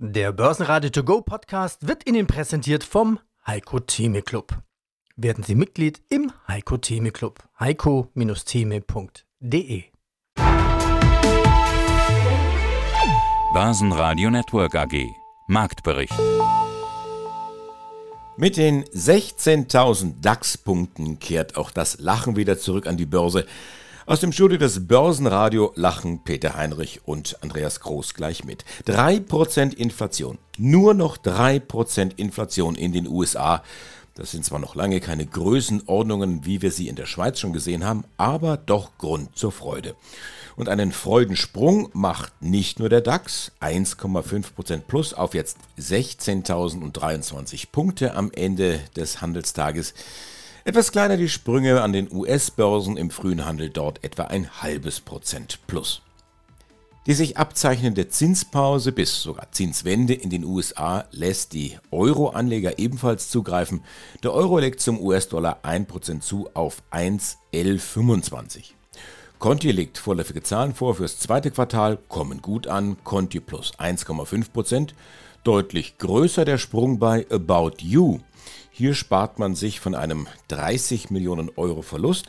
Der Börsenradio To Go Podcast wird Ihnen präsentiert vom Heiko Theme Club. Werden Sie Mitglied im Heiko Theme Club. heiko-theme.de Börsenradio Network AG Marktbericht Mit den 16.000 DAX-Punkten kehrt auch das Lachen wieder zurück an die Börse. Aus dem Studio des Börsenradio lachen Peter Heinrich und Andreas Groß gleich mit. 3% Inflation. Nur noch 3% Inflation in den USA. Das sind zwar noch lange keine Größenordnungen, wie wir sie in der Schweiz schon gesehen haben, aber doch Grund zur Freude. Und einen Freudensprung macht nicht nur der DAX, 1,5% plus auf jetzt 16.023 Punkte am Ende des Handelstages. Etwas kleiner die Sprünge an den US-Börsen im frühen Handel dort etwa ein halbes Prozent plus. Die sich abzeichnende Zinspause bis sogar Zinswende in den USA lässt die Euro-Anleger ebenfalls zugreifen. Der Euro legt zum US-Dollar 1% zu auf 1,1125. Conti legt vorläufige Zahlen vor fürs zweite Quartal, kommen gut an, Conti plus 1,5%. Deutlich größer der Sprung bei About You hier spart man sich von einem 30 Millionen Euro Verlust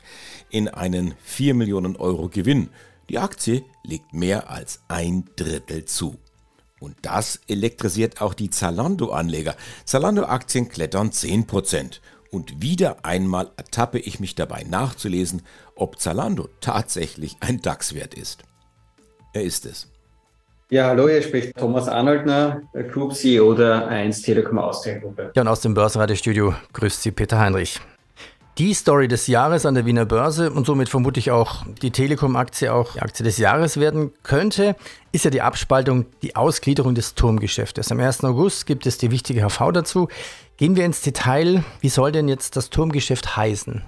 in einen 4 Millionen Euro Gewinn. Die Aktie legt mehr als ein Drittel zu. Und das elektrisiert auch die Zalando-Anleger. Zalando-Aktien klettern 10%. Und wieder einmal ertappe ich mich dabei nachzulesen, ob Zalando tatsächlich ein DAX-Wert ist. Er ist es. Ja, hallo, hier spricht Thomas Arnoldner, Group CEO der 1 Telekom Austria Gruppe. Ja, und aus dem Börsenradiostudio grüßt Sie Peter Heinrich. Die Story des Jahres an der Wiener Börse und somit vermutlich auch die Telekom-Aktie auch die Aktie des Jahres werden könnte, ist ja die Abspaltung, die Ausgliederung des Turmgeschäftes. Am 1. August gibt es die wichtige HV dazu. Gehen wir ins Detail. Wie soll denn jetzt das Turmgeschäft heißen?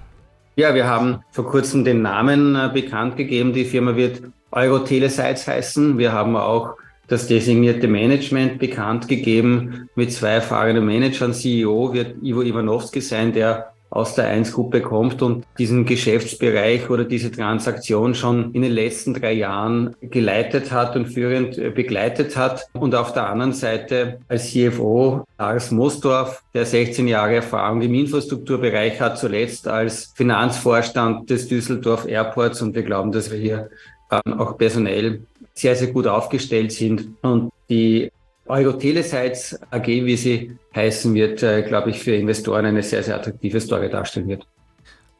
Ja, wir haben vor kurzem den Namen äh, bekannt gegeben. Die Firma wird Euro-Telesites heißen. Wir haben auch das designierte Management bekannt gegeben mit zwei erfahrenen Managern. CEO wird Ivo Ivanovski sein, der aus der 1-Gruppe kommt und diesen Geschäftsbereich oder diese Transaktion schon in den letzten drei Jahren geleitet hat und führend äh, begleitet hat. Und auf der anderen Seite als CFO Lars Mosdorf, der 16 Jahre Erfahrung im Infrastrukturbereich hat, zuletzt als Finanzvorstand des Düsseldorf Airports. Und wir glauben, dass wir hier ähm, auch personell sehr, sehr gut aufgestellt sind. Und die Euro-Telesites AG, wie sie heißen wird, äh, glaube ich, für Investoren eine sehr, sehr attraktive Story darstellen wird.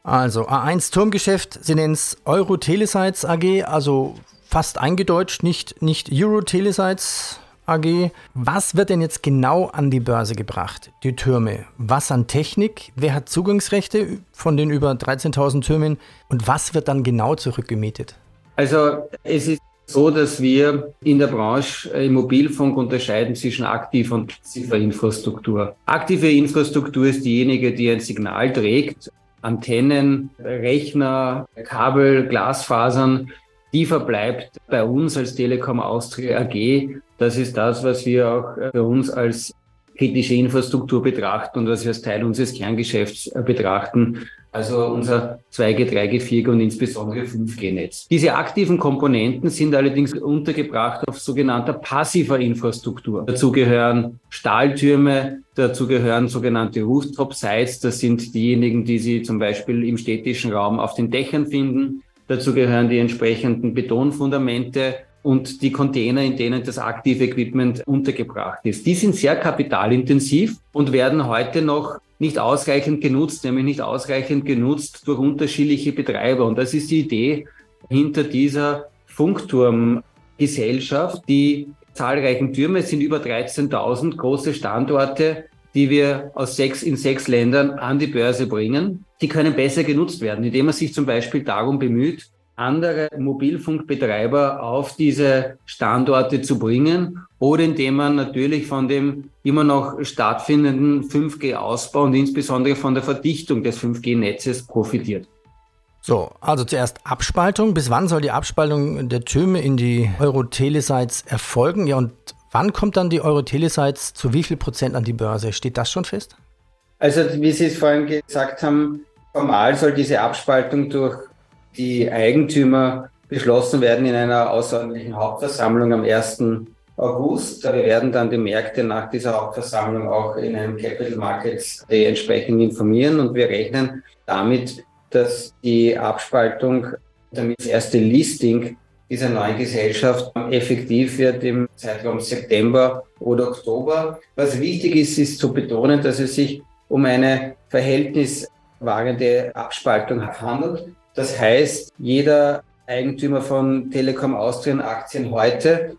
Also A1 Turmgeschäft, Sie nennen es Euro-Telesites AG, also fast eingedeutscht, nicht, nicht Euro-Telesites AG. Was wird denn jetzt genau an die Börse gebracht? Die Türme. Was an Technik? Wer hat Zugangsrechte von den über 13.000 Türmen? Und was wird dann genau zurückgemietet? Also es ist so, dass wir in der Branche im Mobilfunk unterscheiden zwischen aktiver und passiver Infrastruktur. Aktive Infrastruktur ist diejenige, die ein Signal trägt. Antennen, Rechner, Kabel, Glasfasern, die verbleibt bei uns als Telekom Austria AG. Das ist das, was wir auch für uns als kritische Infrastruktur betrachten und was wir als Teil unseres Kerngeschäfts betrachten also unser 2G, 3G, 4G und insbesondere 5G-Netz. Diese aktiven Komponenten sind allerdings untergebracht auf sogenannter passiver Infrastruktur. Dazu gehören Stahltürme, dazu gehören sogenannte Rooftop-Sites, das sind diejenigen, die Sie zum Beispiel im städtischen Raum auf den Dächern finden. Dazu gehören die entsprechenden Betonfundamente und die Container, in denen das aktive Equipment untergebracht ist. Die sind sehr kapitalintensiv und werden heute noch nicht ausreichend genutzt, nämlich nicht ausreichend genutzt durch unterschiedliche Betreiber. Und das ist die Idee hinter dieser Funkturmgesellschaft. Die zahlreichen Türme sind über 13.000 große Standorte, die wir aus sechs, in sechs Ländern an die Börse bringen. Die können besser genutzt werden, indem man sich zum Beispiel darum bemüht, andere Mobilfunkbetreiber auf diese Standorte zu bringen oder indem man natürlich von dem immer noch stattfindenden 5G-Ausbau und insbesondere von der Verdichtung des 5G-Netzes profitiert. So, also zuerst Abspaltung. Bis wann soll die Abspaltung der Türme in die Euro-Telesites erfolgen? Ja, und wann kommt dann die Euro-Telesites zu wie viel Prozent an die Börse? Steht das schon fest? Also, wie Sie es vorhin gesagt haben, formal soll diese Abspaltung durch die Eigentümer beschlossen werden in einer außerordentlichen Hauptversammlung am 1. August. Wir werden dann die Märkte nach dieser Hauptversammlung auch in einem Capital Markets Day entsprechend informieren und wir rechnen damit, dass die Abspaltung, damit das erste Listing dieser neuen Gesellschaft effektiv wird im Zeitraum September oder Oktober. Was wichtig ist, ist zu betonen, dass es sich um eine verhältniswahrende Abspaltung handelt. Das heißt, jeder Eigentümer von Telekom Austrian Aktien heute.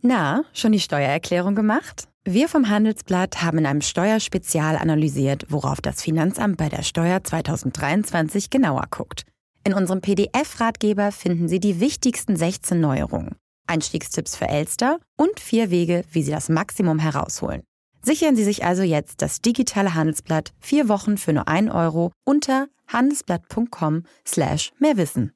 Na, schon die Steuererklärung gemacht? Wir vom Handelsblatt haben in einem Steuerspezial analysiert, worauf das Finanzamt bei der Steuer 2023 genauer guckt. In unserem PDF-Ratgeber finden Sie die wichtigsten 16 Neuerungen, Einstiegstipps für Elster und vier Wege, wie Sie das Maximum herausholen. Sichern Sie sich also jetzt das digitale Handelsblatt vier Wochen für nur 1 Euro unter handelsblatt.com slash mehrwissen.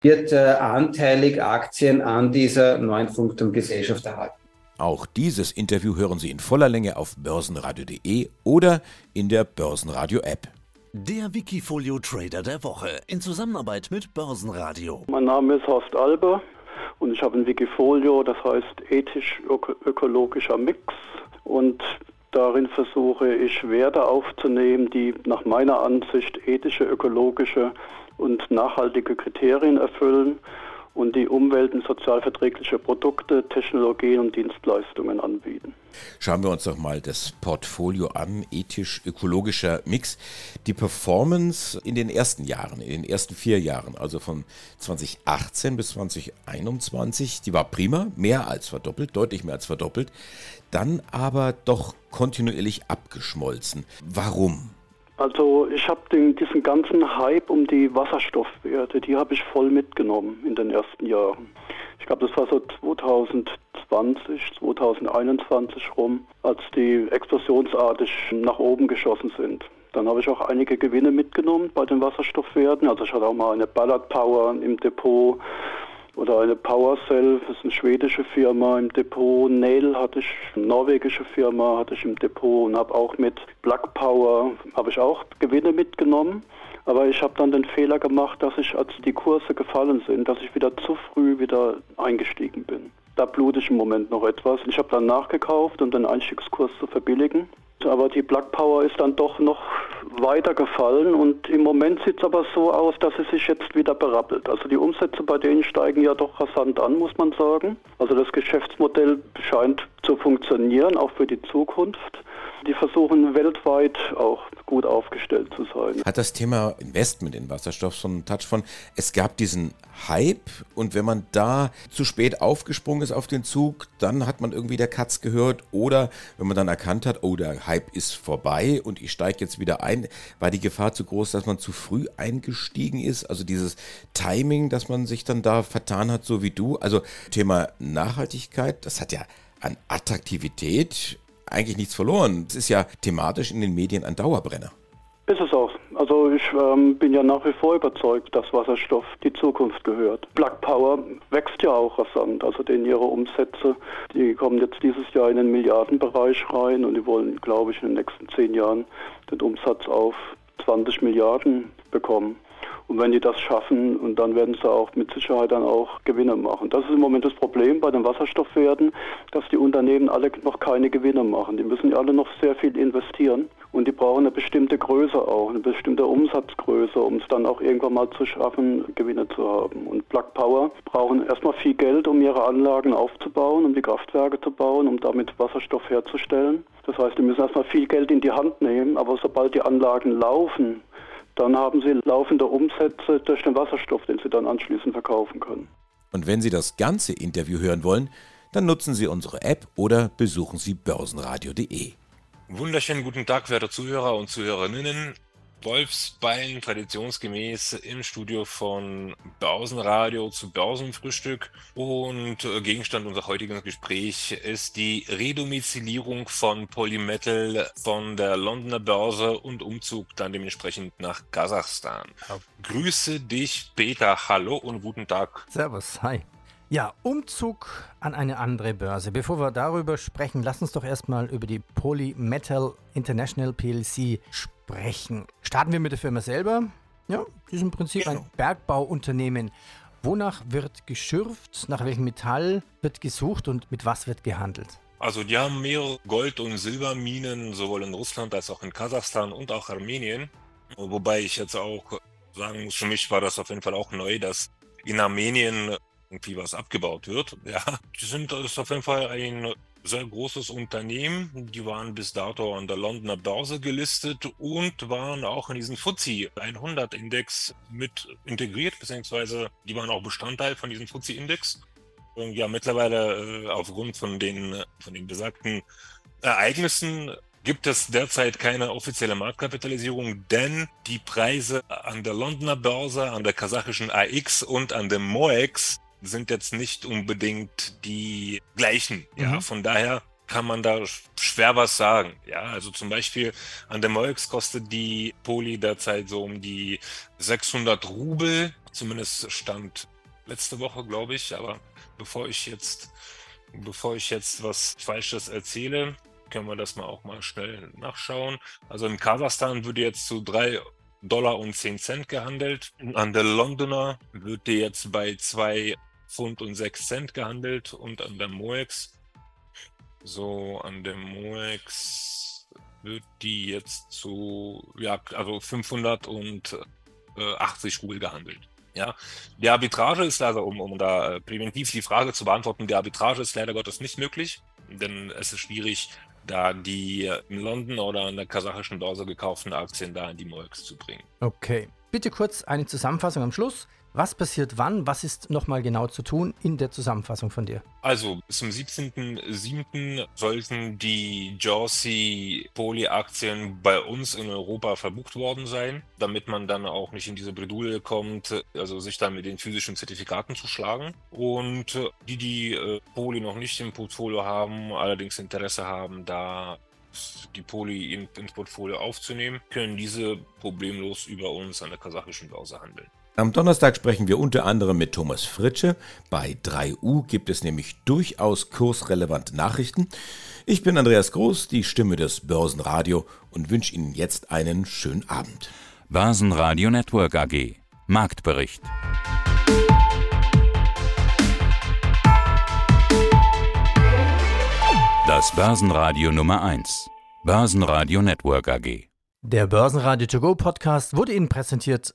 Wird äh, anteilig Aktien an dieser neuen Funkturmgesellschaft erhalten. Auch dieses Interview hören Sie in voller Länge auf börsenradio.de oder in der Börsenradio-App. Der Wikifolio Trader der Woche in Zusammenarbeit mit Börsenradio. Mein Name ist Horst Alber und ich habe ein Wikifolio, das heißt ethisch-ökologischer Mix. Und darin versuche ich Werte aufzunehmen, die nach meiner Ansicht ethische, ökologische und nachhaltige Kriterien erfüllen und die umwelt- und sozialverträgliche Produkte, Technologien und Dienstleistungen anbieten. Schauen wir uns doch mal das Portfolio an, ethisch-ökologischer Mix. Die Performance in den ersten Jahren, in den ersten vier Jahren, also von 2018 bis 2021, die war prima, mehr als verdoppelt, deutlich mehr als verdoppelt, dann aber doch kontinuierlich abgeschmolzen. Warum? Also ich habe diesen ganzen Hype um die Wasserstoffwerte, die habe ich voll mitgenommen in den ersten Jahren. Ich glaube, das war so 2020, 2021 rum, als die explosionsartig nach oben geschossen sind. Dann habe ich auch einige Gewinne mitgenommen bei den Wasserstoffwerten. Also ich hatte auch mal eine Ballard Power im Depot oder eine PowerCell, das ist eine schwedische Firma im Depot. Nail hatte ich, eine norwegische Firma hatte ich im Depot und habe auch mit Black Power, habe ich auch Gewinne mitgenommen. Aber ich habe dann den Fehler gemacht, dass ich, als die Kurse gefallen sind, dass ich wieder zu früh wieder eingestiegen bin. Da blute ich im Moment noch etwas. Ich habe dann nachgekauft, um den Einstiegskurs zu verbilligen. Aber die Black Power ist dann doch noch weiter gefallen und im Moment sieht es aber so aus, dass es sich jetzt wieder berappelt. Also die Umsätze bei denen steigen ja doch rasant an, muss man sagen. Also das Geschäftsmodell scheint zu funktionieren, auch für die Zukunft. Die versuchen weltweit auch gut aufgestellt zu sein. Hat das Thema Investment in Wasserstoff so einen Touch von, es gab diesen Hype und wenn man da zu spät aufgesprungen ist auf den Zug, dann hat man irgendwie der Katz gehört oder wenn man dann erkannt hat, oh, der Hype ist vorbei und ich steige jetzt wieder ein, war die Gefahr zu groß, dass man zu früh eingestiegen ist. Also dieses Timing, dass man sich dann da vertan hat, so wie du. Also Thema Nachhaltigkeit, das hat ja an Attraktivität eigentlich nichts verloren. Es ist ja thematisch in den Medien ein Dauerbrenner. Ist es auch. Also ich ähm, bin ja nach wie vor überzeugt, dass Wasserstoff die Zukunft gehört. Black Power wächst ja auch rasant. Also denn ihre Umsätze, die kommen jetzt dieses Jahr in den Milliardenbereich rein und die wollen, glaube ich, in den nächsten zehn Jahren den Umsatz auf 20 Milliarden bekommen. Und wenn die das schaffen, und dann werden sie auch mit Sicherheit dann auch Gewinne machen. Das ist im Moment das Problem bei den Wasserstoffwerten, dass die Unternehmen alle noch keine Gewinne machen. Die müssen ja alle noch sehr viel investieren und die brauchen eine bestimmte Größe auch, eine bestimmte Umsatzgröße, um es dann auch irgendwann mal zu schaffen, Gewinne zu haben. Und Plug Power brauchen erstmal viel Geld, um ihre Anlagen aufzubauen, um die Kraftwerke zu bauen, um damit Wasserstoff herzustellen. Das heißt, die müssen erstmal viel Geld in die Hand nehmen, aber sobald die Anlagen laufen, dann haben Sie laufende Umsätze durch den Wasserstoff, den Sie dann anschließend verkaufen können. Und wenn Sie das ganze Interview hören wollen, dann nutzen Sie unsere App oder besuchen Sie börsenradio.de. Wunderschönen guten Tag, werte Zuhörer und Zuhörerinnen. Wolfsbein traditionsgemäß im Studio von Börsenradio zu Börsenfrühstück. Und äh, Gegenstand unseres heutigen Gesprächs ist die Redomizilierung von Polymetal von der Londoner Börse und Umzug dann dementsprechend nach Kasachstan. Grüße dich, Peter. Hallo und guten Tag. Servus, hi. Ja, Umzug an eine andere Börse. Bevor wir darüber sprechen, lass uns doch erstmal über die Polymetal International PLC sprechen. Starten wir mit der Firma selber. Ja, die ist im Prinzip genau. ein Bergbauunternehmen. Wonach wird geschürft? Nach welchem Metall wird gesucht und mit was wird gehandelt? Also die haben mehrere Gold- und Silberminen, sowohl in Russland als auch in Kasachstan und auch Armenien. Wobei ich jetzt auch sagen muss, für mich war das auf jeden Fall auch neu, dass in Armenien irgendwie was abgebaut wird. Ja, die sind das ist auf jeden Fall ein sehr großes Unternehmen. Die waren bis dato an der Londoner Börse gelistet und waren auch in diesen FTSE 100 Index mit integriert, beziehungsweise die waren auch Bestandteil von diesem FTSE Index. Und ja, mittlerweile äh, aufgrund von den, von den besagten Ereignissen gibt es derzeit keine offizielle Marktkapitalisierung, denn die Preise an der Londoner Börse, an der kasachischen AX und an dem MOEX sind jetzt nicht unbedingt die gleichen. Ja, mhm. von daher kann man da schwer was sagen. Ja, also zum Beispiel an der MOEX kostet die Poli derzeit so um die 600 Rubel, zumindest stand letzte Woche, glaube ich, aber bevor ich jetzt, bevor ich jetzt was Falsches erzähle, können wir das mal auch mal schnell nachschauen. Also in Kasachstan würde jetzt zu drei Dollar und 10 Cent gehandelt. An der Londoner wird die jetzt bei 2 Pfund und 6 Cent gehandelt und an der Moex, so an der Moex wird die jetzt zu, ja, also 580 äh, Rubel gehandelt. Ja, die Arbitrage ist leider, um, um da äh, präventiv die Frage zu beantworten, die Arbitrage ist leider Gottes nicht möglich, denn es ist schwierig, da die in London oder an der kasachischen Börse gekauften Aktien da in die MOEX zu bringen. Okay. Bitte kurz eine Zusammenfassung am Schluss. Was passiert wann? Was ist nochmal genau zu tun in der Zusammenfassung von dir? Also bis zum 17.07. sollten die Jersey Poly-Aktien bei uns in Europa verbucht worden sein, damit man dann auch nicht in diese Bredouille kommt, also sich dann mit den physischen Zertifikaten zu schlagen. Und die, die äh, Poly noch nicht im Portfolio haben, allerdings Interesse haben, da die Poly ins Portfolio aufzunehmen, können diese problemlos über uns an der kasachischen Börse handeln. Am Donnerstag sprechen wir unter anderem mit Thomas Fritsche. Bei 3U gibt es nämlich durchaus kursrelevante Nachrichten. Ich bin Andreas Groß, die Stimme des Börsenradio und wünsche Ihnen jetzt einen schönen Abend. Börsenradio Network AG Marktbericht. Das Börsenradio Nummer 1. Börsenradio Network AG. Der Börsenradio To Go Podcast wurde Ihnen präsentiert